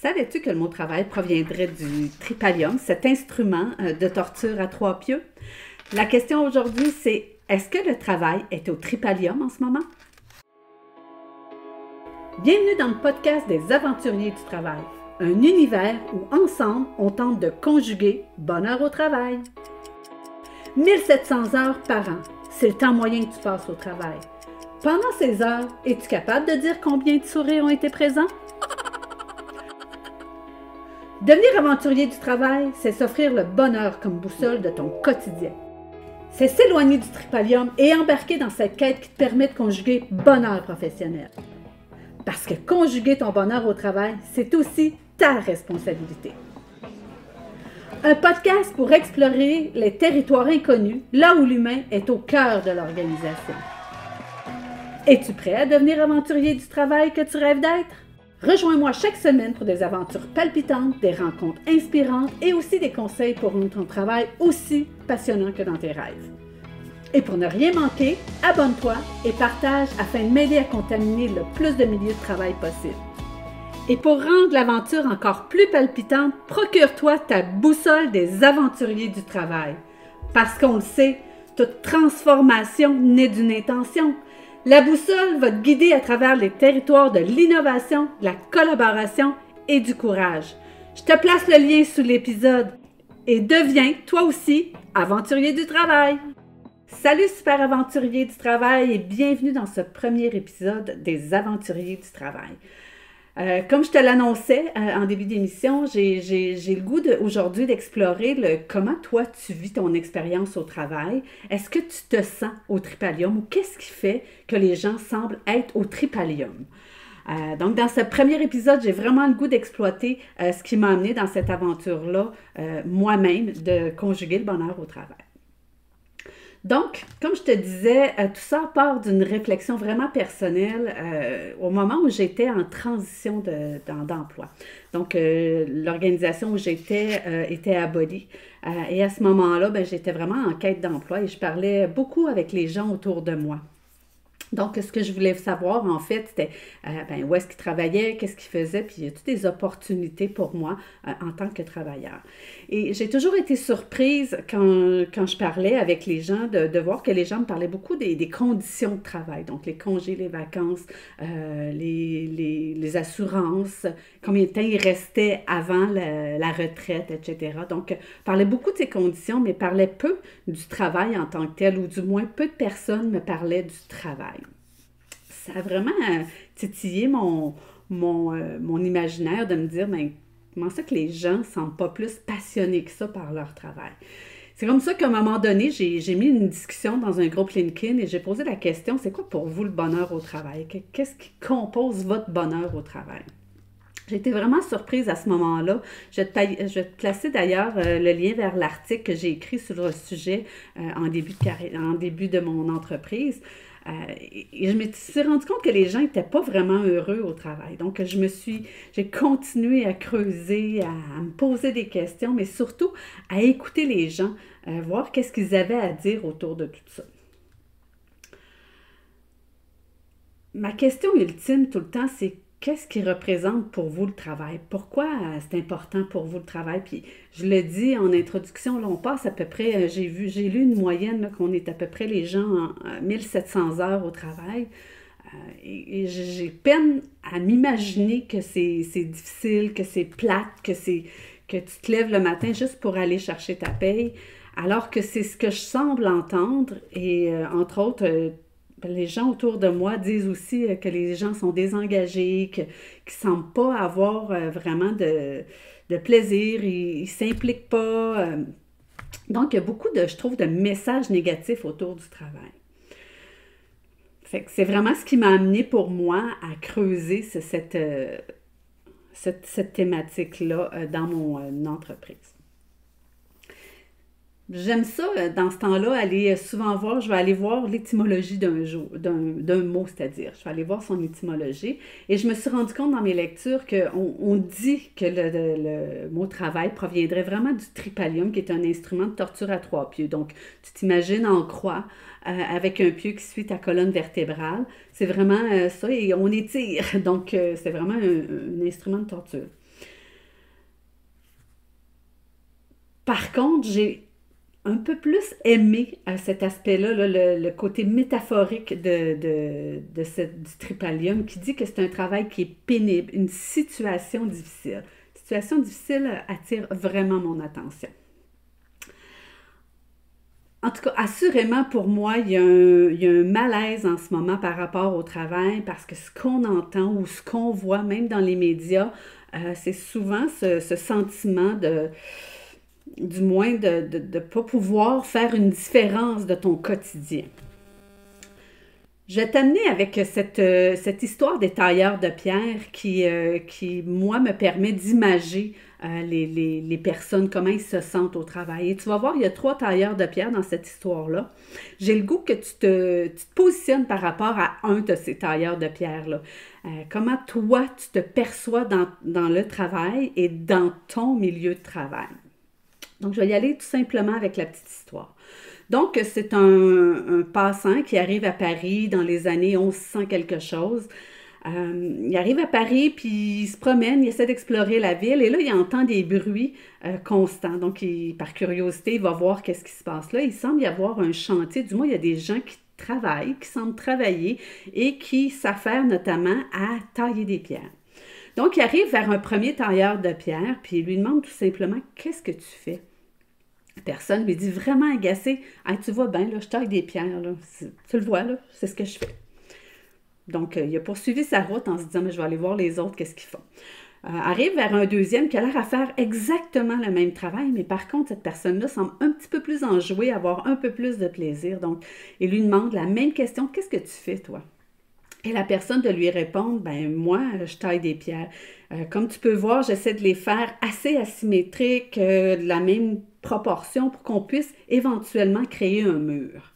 Savais-tu que le mot travail proviendrait du tripalium, cet instrument euh, de torture à trois pieux? La question aujourd'hui, c'est est-ce que le travail est au tripalium en ce moment? Bienvenue dans le podcast des aventuriers du travail, un univers où ensemble on tente de conjuguer bonheur au travail. 1700 heures par an, c'est le temps moyen que tu passes au travail. Pendant ces heures, es-tu capable de dire combien de sourires ont été présents? Devenir aventurier du travail, c'est s'offrir le bonheur comme boussole de ton quotidien. C'est s'éloigner du tripalium et embarquer dans cette quête qui te permet de conjuguer bonheur professionnel. Parce que conjuguer ton bonheur au travail, c'est aussi ta responsabilité. Un podcast pour explorer les territoires inconnus, là où l'humain est au cœur de l'organisation. Es-tu prêt à devenir aventurier du travail que tu rêves d'être? Rejoins-moi chaque semaine pour des aventures palpitantes, des rencontres inspirantes et aussi des conseils pour rendre ton travail aussi passionnant que dans tes rêves. Et pour ne rien manquer, abonne-toi et partage afin de m'aider à contaminer le plus de milieux de travail possible. Et pour rendre l'aventure encore plus palpitante, procure-toi ta boussole des aventuriers du travail. Parce qu'on le sait, toute transformation naît d'une intention. La boussole va te guider à travers les territoires de l'innovation, de la collaboration et du courage. Je te place le lien sous l'épisode et deviens, toi aussi, aventurier du travail. Salut super aventurier du travail et bienvenue dans ce premier épisode des aventuriers du travail. Euh, comme je te l'annonçais euh, en début d'émission, j'ai le goût aujourd'hui d'explorer le comment toi tu vis ton expérience au travail. Est-ce que tu te sens au tripalium ou qu'est-ce qui fait que les gens semblent être au tripalium? Euh, donc, dans ce premier épisode, j'ai vraiment le goût d'exploiter ce qui m'a amené dans cette aventure-là, moi-même, de conjuguer le bonheur au travail. Donc, comme je te disais, euh, tout ça part d'une réflexion vraiment personnelle euh, au moment où j'étais en transition d'emploi. Donc, euh, l'organisation où j'étais était abolie. et à ce moment-là, ben, j'étais vraiment en quête d'emploi et je parlais beaucoup avec les gens autour de moi. Donc, ce que je voulais savoir, en fait, c'était euh, ben, où est-ce qu'il travaillait, qu'est-ce qu'il faisait, puis il y a toutes des opportunités pour moi euh, en tant que travailleur. Et j'ai toujours été surprise quand, quand, je parlais avec les gens de, de, voir que les gens me parlaient beaucoup des, des, conditions de travail, donc les congés, les vacances, euh, les, les, les, assurances, combien de temps il restait avant la, la retraite, etc. Donc, parlait beaucoup de ces conditions, mais parlait peu du travail en tant que tel, ou du moins peu de personnes me parlaient du travail ça a vraiment euh, titillé mon, mon, euh, mon imaginaire de me dire, ben, comment ça que les gens ne sont pas plus passionnés que ça par leur travail? C'est comme ça qu'à un moment donné, j'ai mis une discussion dans un groupe LinkedIn et j'ai posé la question, c'est quoi pour vous le bonheur au travail? Qu'est-ce qui compose votre bonheur au travail? Été vraiment surprise à ce moment-là. Je, je, vais te placer d'ailleurs euh, le lien vers l'article que j'ai écrit sur le sujet en, début de en début de mon entreprise. Euh, et je me suis rendu compte que les gens n'étaient pas vraiment heureux au travail. Donc, je me suis, j'ai continué à creuser, à, me poser des questions, mais surtout à écouter les gens, à voir qu'est-ce qu'ils avaient à dire autour de tout ça. Ma question ultime tout le temps, c'est qu'est-ce qui représente pour vous le travail? Pourquoi euh, c'est important pour vous le travail? Puis je le dis en introduction, là, on passe à peu près, euh, j'ai vu, j'ai lu une moyenne qu'on est à peu près les gens en 1700 heures au travail. Euh, et, j'ai peine à m'imaginer que c'est difficile, que c'est plate, que c'est que tu te lèves le matin juste pour aller chercher ta paye, alors que c'est ce que je semble entendre. Et entre autres, les gens autour de moi disent aussi euh, que les gens sont désengagés, qu'ils ne semblent pas avoir euh, vraiment de, plaisir, ils ne s'impliquent pas. Euh. Donc, il y a beaucoup de, je trouve, de messages négatifs autour du travail. c'est vraiment ce qui m'a amené pour moi à creuser cette, cette, thématique-là dans mon entreprise. J'aime ça, euh, dans ce temps-là, aller euh, souvent voir, je vais aller voir l'étymologie d'un d'un mot, c'est-à-dire, je vais aller voir son étymologie. Et je me suis rendu compte dans mes lectures qu'on on dit que le, mot travail proviendrait vraiment du tripalium, qui est un instrument de torture à trois pieds. Donc, tu t'imagines en croix, euh, avec un pieu qui suit ta colonne vertébrale. C'est vraiment ça, et on étire. Donc, c'est vraiment un instrument de torture. Par contre, j'ai un peu plus aimé à cet aspect-là, le, côté métaphorique de, ce, du tripalium qui dit que c'est un travail qui est pénible, une situation difficile. Situation difficile attire vraiment mon attention. En tout cas, assurément, pour moi, il y, a un, malaise en ce moment par rapport au travail parce que ce qu'on entend ou ce qu'on voit, même dans les médias, euh, c'est souvent ce sentiment de du moins de ne pas pouvoir faire une différence de ton quotidien. Je vais t'amener avec cette, euh, histoire des tailleurs de pierre qui, euh, moi, me permet d'imager euh, les, personnes, comment ils se sentent au travail. Et tu vas voir, il y a trois tailleurs de pierre dans cette histoire-là. J'ai le goût que tu te, positionnes par rapport à un de ces tailleurs de pierre-là. comment toi, tu te perçois dans le travail et dans ton milieu de travail? Donc, je vais y aller tout simplement avec la petite histoire. Donc, c'est un, passant qui arrive à Paris dans les années 1100 quelque chose. Euh, il arrive à Paris, puis il se promène, il essaie d'explorer la ville, et là, il entend des bruits euh, constants. Donc, par curiosité, il va voir qu'est-ce qui se passe là. Il semble y avoir un chantier, du moins, il y a des gens qui travaillent, qui semblent travailler et qui s'affairent notamment à tailler des pierres. Donc, il arrive vers un premier tailleur de pierre, puis il lui demande tout simplement Qu'est-ce que tu fais Personne lui dit vraiment agacé Tu vois bien, là, je taille des pierres, là. tu le vois, là, c'est ce que je fais. Donc, euh, il a poursuivi sa route en se disant Mais je vais aller voir les autres, qu'est-ce qu'ils font. Euh, arrive vers un deuxième qui a l'air à faire exactement le même travail, mais par contre, cette personne-là semble un petit peu plus enjouée, avoir un peu plus de plaisir. Donc, il lui demande la même question Qu'est-ce que tu fais, toi et la personne de lui répondre, ben moi, je taille des pierres. Euh, comme tu peux voir, j'essaie de les faire assez asymétriques, euh, de la même proportion pour qu'on puisse éventuellement créer un mur.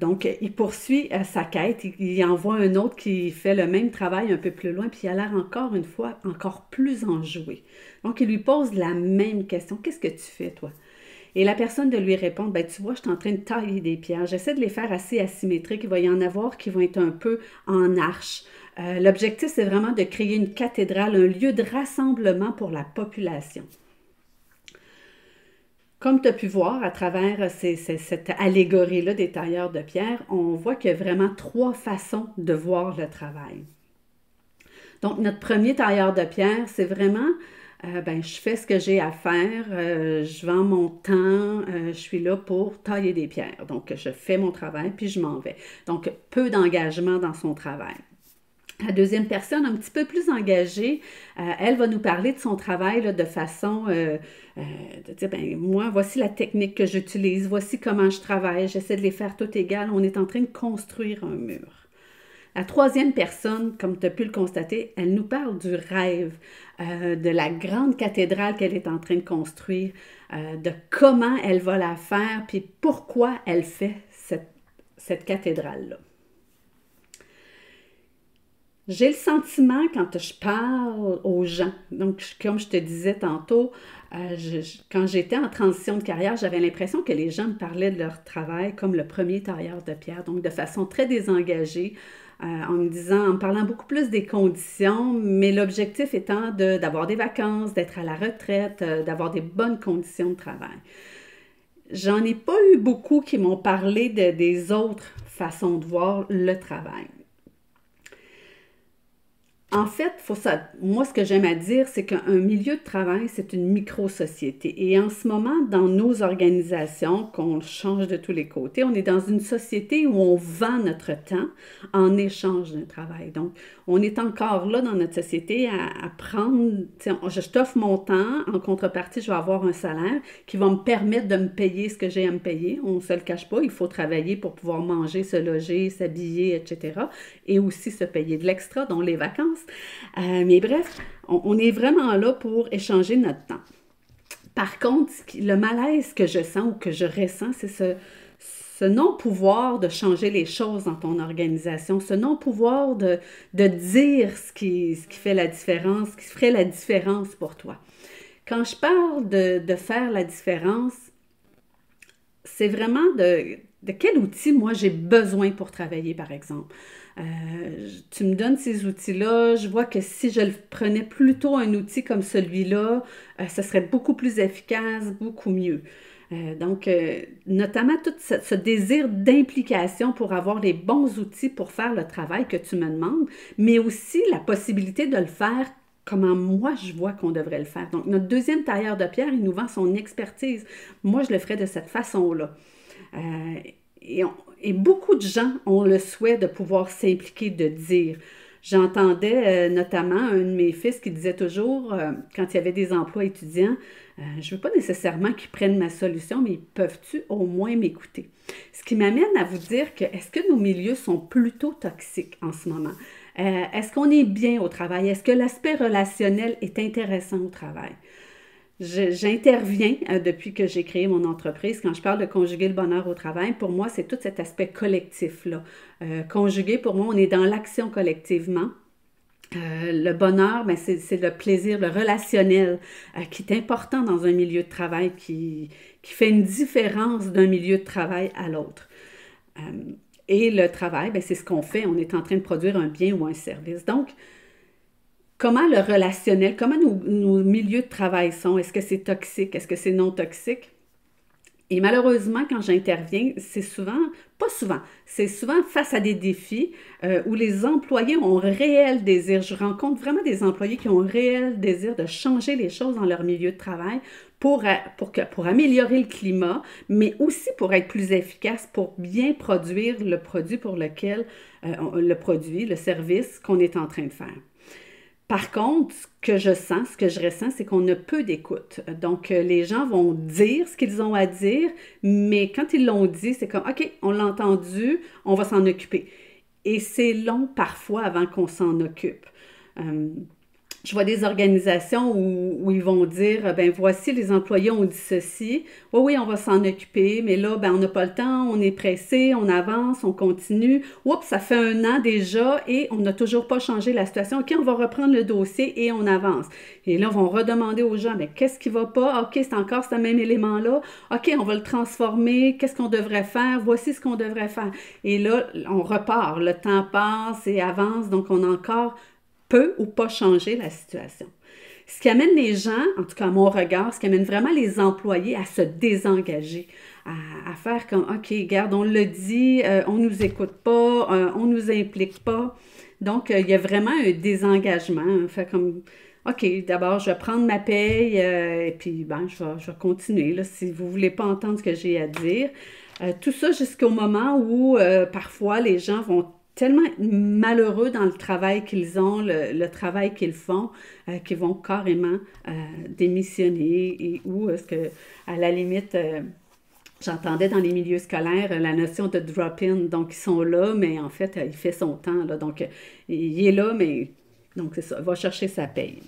Donc, il poursuit euh, sa quête, il, il, envoie un autre qui fait le même travail un peu plus loin, puis il a l'air encore une fois encore plus enjoué. Donc, il lui pose la même question. Qu'est-ce que tu fais, toi? Et la personne de lui répondre, ben, tu vois, je suis en train de tailler des pierres. J'essaie de les faire assez asymétriques. Il va y en avoir qui vont être un peu en arche. Euh, l'objectif, c'est vraiment de créer une cathédrale, un lieu de rassemblement pour la population. Comme tu as pu voir à travers cette allégorie-là des tailleurs de pierre, on voit qu'il y a vraiment trois façons de voir le travail. Donc, notre premier tailleur de pierre, c'est vraiment euh, ben, je fais ce que j'ai à faire, euh, je vends mon temps, euh, je suis là pour tailler des pierres. Donc, je fais mon travail, puis je m'en vais. Donc, peu d'engagement dans son travail. La deuxième personne, un petit peu plus engagée, elle va nous parler de son travail de façon de dire, ben, moi, voici la technique que j'utilise, voici comment je travaille, j'essaie de les faire toutes égales. On est en train de construire un mur. La troisième personne, comme tu as pu le constater, elle nous parle du rêve, euh, de la grande cathédrale qu'elle est en train de construire, euh, de comment elle va la faire, puis pourquoi elle fait cette, cathédrale-là. J'ai le sentiment quand je parle aux gens, donc comme je te disais tantôt, euh, quand j'étais en transition de carrière, j'avais l'impression que les gens me parlaient de leur travail comme le premier tailleur de pierre, donc de façon très désengagée, euh, en me disant, en me parlant beaucoup plus des conditions, mais l'objectif étant d'avoir des vacances, d'être à la retraite, euh, d'avoir des bonnes conditions de travail. J'en ai pas eu beaucoup qui m'ont parlé de, des autres façons de voir le travail. En fait, faut ça, moi, ce que j'aime à dire, c'est qu'un milieu de travail, c'est une micro-société. Et en ce moment, dans nos organisations, qu'on change de tous les côtés, on est dans une société où on vend notre temps en échange d'un travail. Donc, on est encore là dans notre société à, prendre, je t'offre mon temps, en contrepartie, je vais avoir un salaire qui va me permettre de me payer ce que j'ai à me payer. On ne se le cache pas, il faut travailler pour pouvoir manger, se loger, s'habiller, etc. Et aussi se payer de l'extra, dont les vacances. Euh, mais bref, on, est vraiment là pour échanger notre temps. Par contre, le malaise que je sens ou que je ressens, c'est ce, non-pouvoir de changer les choses dans ton organisation, ce non-pouvoir de, dire ce qui, fait la différence, ce qui ferait la différence pour toi. Quand je parle de, faire la différence, c'est vraiment de quel outil moi j'ai besoin pour travailler, par exemple? Euh, tu me donnes ces outils-là, je vois que si je prenais plutôt un outil comme celui-là, euh, ce serait beaucoup plus efficace, beaucoup mieux. Euh, donc, notamment tout ce, désir d'implication pour avoir les bons outils pour faire le travail que tu me demandes, mais aussi la possibilité de le faire comment moi je vois qu'on devrait le faire. Donc, notre deuxième tailleur de pierre, il nous vend son expertise. Moi, je le ferais de cette façon-là. et, et, beaucoup de gens ont le souhait de pouvoir s'impliquer, de dire. J'entendais euh, notamment un de mes fils qui disait toujours, euh, quand il y avait des emplois étudiants, euh, je ne veux pas nécessairement qu'ils prennent ma solution, mais peuvent-tu au moins m'écouter? Ce qui m'amène à vous dire que est-ce que nos milieux sont plutôt toxiques en ce moment? est-ce qu'on est bien au travail? Est-ce que l'aspect relationnel est intéressant au travail? J'interviens depuis que j'ai créé mon entreprise. Quand je parle de conjuguer le bonheur au travail, pour moi, c'est tout cet aspect collectif-là. Euh, conjuguer, pour moi, on est dans l'action collectivement. Euh, le bonheur, ben c'est le plaisir, le relationnel euh, qui est important dans un milieu de travail, qui, qui fait une différence d'un milieu de travail à l'autre. Euh, et le travail, ben c'est ce qu'on fait. On est en train de produire un bien ou un service. Donc, comment le relationnel, comment nos, milieux de travail sont? Est-ce que c'est toxique? Est-ce que c'est non toxique? Et malheureusement, quand j'interviens, c'est souvent, pas souvent, c'est souvent face à des défis euh, où les employés ont réel désir. Je rencontre vraiment des employés qui ont un réel désir de changer les choses dans leur milieu de travail pour, pour améliorer le climat, mais aussi pour être plus efficace, pour bien produire le produit euh, le produit, le service qu'on est en train de faire. Par contre, ce que je sens, ce que je ressens, c'est qu'on a peu d'écoute. Donc, euh, les gens vont dire ce qu'ils ont à dire, mais quand ils l'ont dit, c'est comme, OK, on l'a entendu, on va s'en occuper. Et c'est long parfois avant qu'on s'en occupe. Euh, je vois des organisations où, ils vont dire, ben voici, les employés ont dit ceci, oui, oui, on va s'en occuper, mais là, ben on n'a pas le temps, on est pressé, on avance, on continue. Oups, ça fait un an déjà et on n'a toujours pas changé la situation. OK, on va reprendre le dossier et on avance. Et là, on va redemander aux gens, mais qu'est-ce qui va pas? OK, c'est encore ce même élément-là. OK, on va le transformer. Qu'est-ce qu'on devrait faire? Voici ce qu'on devrait faire. Et là, on repart. Le temps passe et avance, donc on a encore peut ou pas changer la situation. Ce qui amène les gens, en tout cas à mon regard, ce qui amène vraiment les employés à se désengager, à, faire comme, OK, regarde, on le dit, euh, on nous écoute pas, euh, on nous implique pas. Donc, euh, il y a vraiment un désengagement. Hein, fait comme, OK, d'abord, je vais prendre ma paye et puis, ben, je vais, continuer, là, si vous ne voulez pas entendre ce que j'ai à dire. tout ça jusqu'au moment où, parfois, les gens vont tellement malheureux dans le travail qu'ils ont, le, travail qu'ils font, euh, qu'ils vont carrément euh, démissionner et ou est-ce que, à la limite, euh, j'entendais dans les milieux scolaires la notion de drop-in. Donc, ils sont là, mais en fait, il fait son temps. Là, donc, il est là, mais donc c'est ça, va chercher sa paye.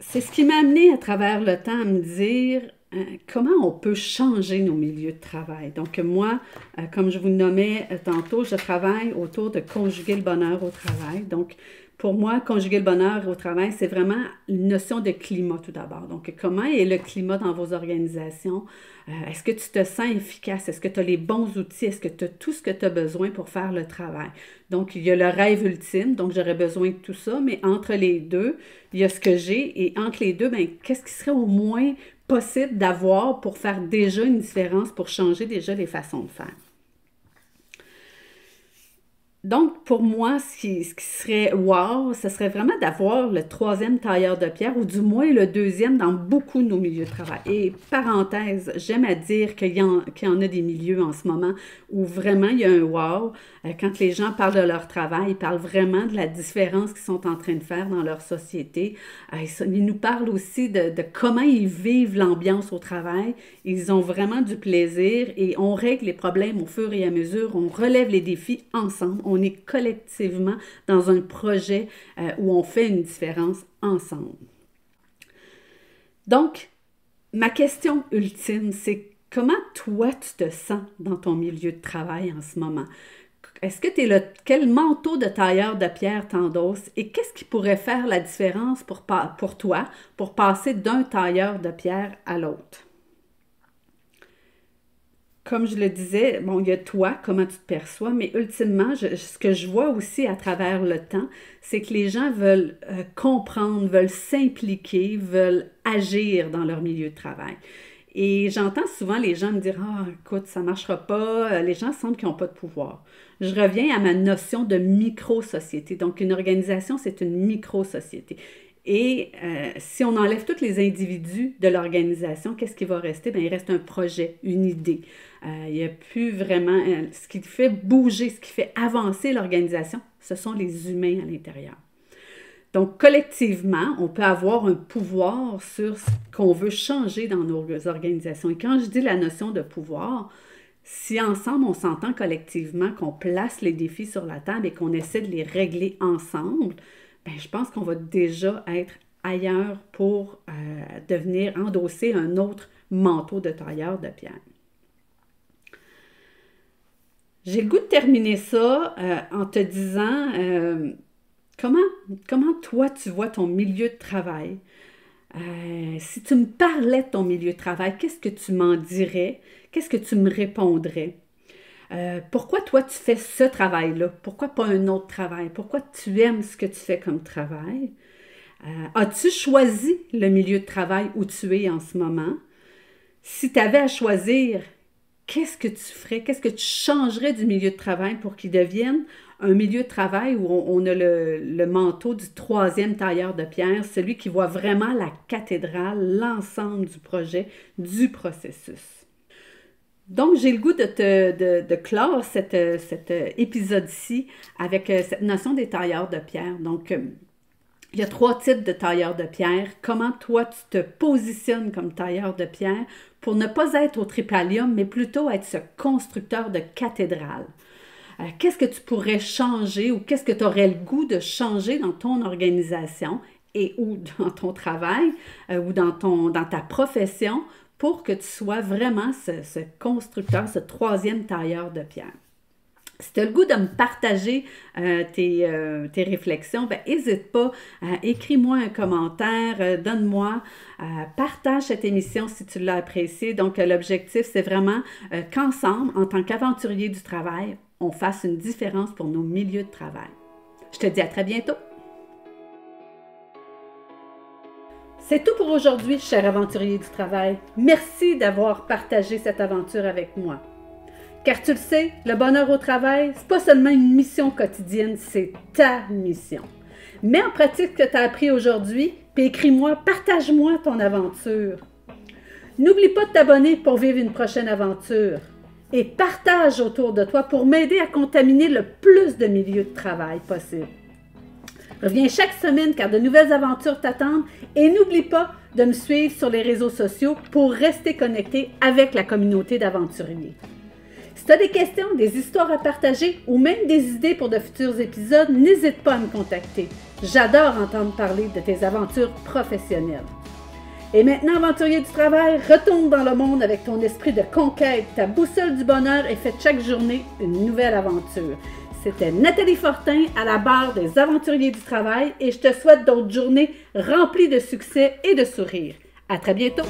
C'est ce qui m'a amené à travers le temps à me dire euh, comment on peut changer nos milieux de travail? Donc moi, euh, comme je vous nommais euh, tantôt, je travaille autour de conjuguer le bonheur au travail. Donc pour moi, conjuguer le bonheur au travail, c'est vraiment une notion de climat tout d'abord. Donc, comment est le climat dans vos organisations? Est-ce que tu te sens efficace? Est-ce que tu as les bons outils? Est-ce que tu as tout ce que tu as besoin pour faire le travail? Donc, il y a le rêve ultime, donc j'aurais besoin de tout ça, mais entre les deux, il y a ce que j'ai, et entre les deux, ben, qu'est-ce qui serait au moins possible d'avoir pour faire déjà une différence, pour changer déjà les façons de faire. Donc, pour moi, ce qui, serait wow, ce serait vraiment d'avoir le troisième tailleur de pierre, ou du moins le deuxième dans beaucoup de nos milieux de travail. Et parenthèse, j'aime à dire qu'il y, en, y en a des milieux en ce moment où vraiment il y a un wow. Euh, quand les gens parlent de leur travail, ils parlent vraiment de la différence qu'ils sont en train de faire dans leur société. Euh, ils nous parlent aussi de, de comment ils vivent l'ambiance au travail. Ils ont vraiment du plaisir et on règle les problèmes au fur et à mesure. On relève les défis ensemble. On est collectivement dans un projet euh, où on fait une différence ensemble. Donc, ma question ultime, c'est comment toi tu te sens dans ton milieu de travail en ce moment? Est-ce que tu es le. Quel manteau de tailleur de pierre t'endosses et qu'est-ce qui pourrait faire la différence pour, pour toi pour passer d'un tailleur de pierre à l'autre? Comme je le disais, bon, il y a toi, comment tu te perçois, mais ultimement, ce que je vois aussi à travers le temps, c'est que les gens veulent euh, comprendre, veulent s'impliquer, veulent agir dans leur milieu de travail. Et j'entends souvent les gens me dire Ah, écoute, ça ne marchera pas, euh, les gens sentent qu'ils n'ont pas de pouvoir. Je reviens à ma notion de micro-société. Donc, une organisation, c'est une micro-société. Et euh, si on enlève tous les individus de l'organisation, qu'est-ce qui va rester? Bien, il reste un projet, une idée. Euh, il n'y a plus vraiment... ce qui fait bouger, ce qui fait avancer l'organisation, ce sont les humains à l'intérieur. Donc, collectivement, on peut avoir un pouvoir sur ce qu'on veut changer dans nos organisations. Et quand je dis la notion de pouvoir, si ensemble on s'entend collectivement qu'on place les défis sur la table et qu'on essaie de les régler ensemble, ben, je pense qu'on va déjà être ailleurs pour euh, devenir endosser un autre manteau de tailleur de pierre. J'ai le goût de terminer ça euh, en te disant euh, Comment, comment toi tu vois ton milieu de travail? Euh, si tu me parlais de ton milieu de travail, qu'est-ce que tu m'en dirais? Qu'est-ce que tu me répondrais? Pourquoi toi tu fais ce travail-là? Pourquoi pas un autre travail? Pourquoi tu aimes ce que tu fais comme travail? As-tu choisi le milieu de travail où tu es en ce moment? Si tu avais à choisir, qu'est-ce que tu ferais? Qu'est-ce que tu changerais du milieu de travail pour qu'il devienne un milieu de travail où on, a le, manteau du troisième tailleur de pierre, celui qui voit vraiment la cathédrale, l'ensemble du projet, du processus? Donc, j'ai le goût de, te, de, clore cet épisode-ci avec euh, cette notion des tailleurs de pierre. Donc, euh, il y a trois types de tailleurs de pierre. Comment toi, tu te positionnes comme tailleur de pierre? Pour ne pas être au tripalium, mais plutôt être ce constructeur de cathédrale. Euh, qu'est-ce que tu pourrais changer ou qu'est-ce que tu aurais le goût de changer dans ton organisation et ou dans ton travail euh, ou dans, ta profession pour que tu sois vraiment ce, constructeur, ce troisième tailleur de pierre? Si tu as le goût de me partager euh, tes, réflexions, ben, n'hésite pas, écris-moi un commentaire, donne-moi, partage cette émission si tu l'as appréciée. Donc, l'objectif, c'est vraiment qu'ensemble, en tant qu'aventurier du travail, on fasse une différence pour nos milieux de travail. Je te dis à très bientôt. C'est tout pour aujourd'hui, cher aventurier du travail. Merci d'avoir partagé cette aventure avec moi. Car tu le sais, le bonheur au travail, c'est pas seulement une mission quotidienne, c'est ta mission. Mets en pratique ce que tu as appris aujourd'hui, puis écris-moi, partage-moi ton aventure. N'oublie pas de t'abonner pour vivre une prochaine aventure et partage autour de toi pour m'aider à contaminer le plus de milieux de travail possible. Reviens chaque semaine car de nouvelles aventures t'attendent et n'oublie pas de me suivre sur les réseaux sociaux pour rester connecté avec la communauté d'aventuriers. Si tu as des questions, des histoires à partager ou même des idées pour de futurs épisodes, n'hésite pas à me contacter. J'adore entendre parler de tes aventures professionnelles. Et maintenant, aventurier du travail, retourne dans le monde avec ton esprit de conquête, ta boussole du bonheur et fais chaque journée une nouvelle aventure. C'était Nathalie Fortin à la barre des aventuriers du travail et je te souhaite d'autres journées remplies de succès et de sourires. À très bientôt!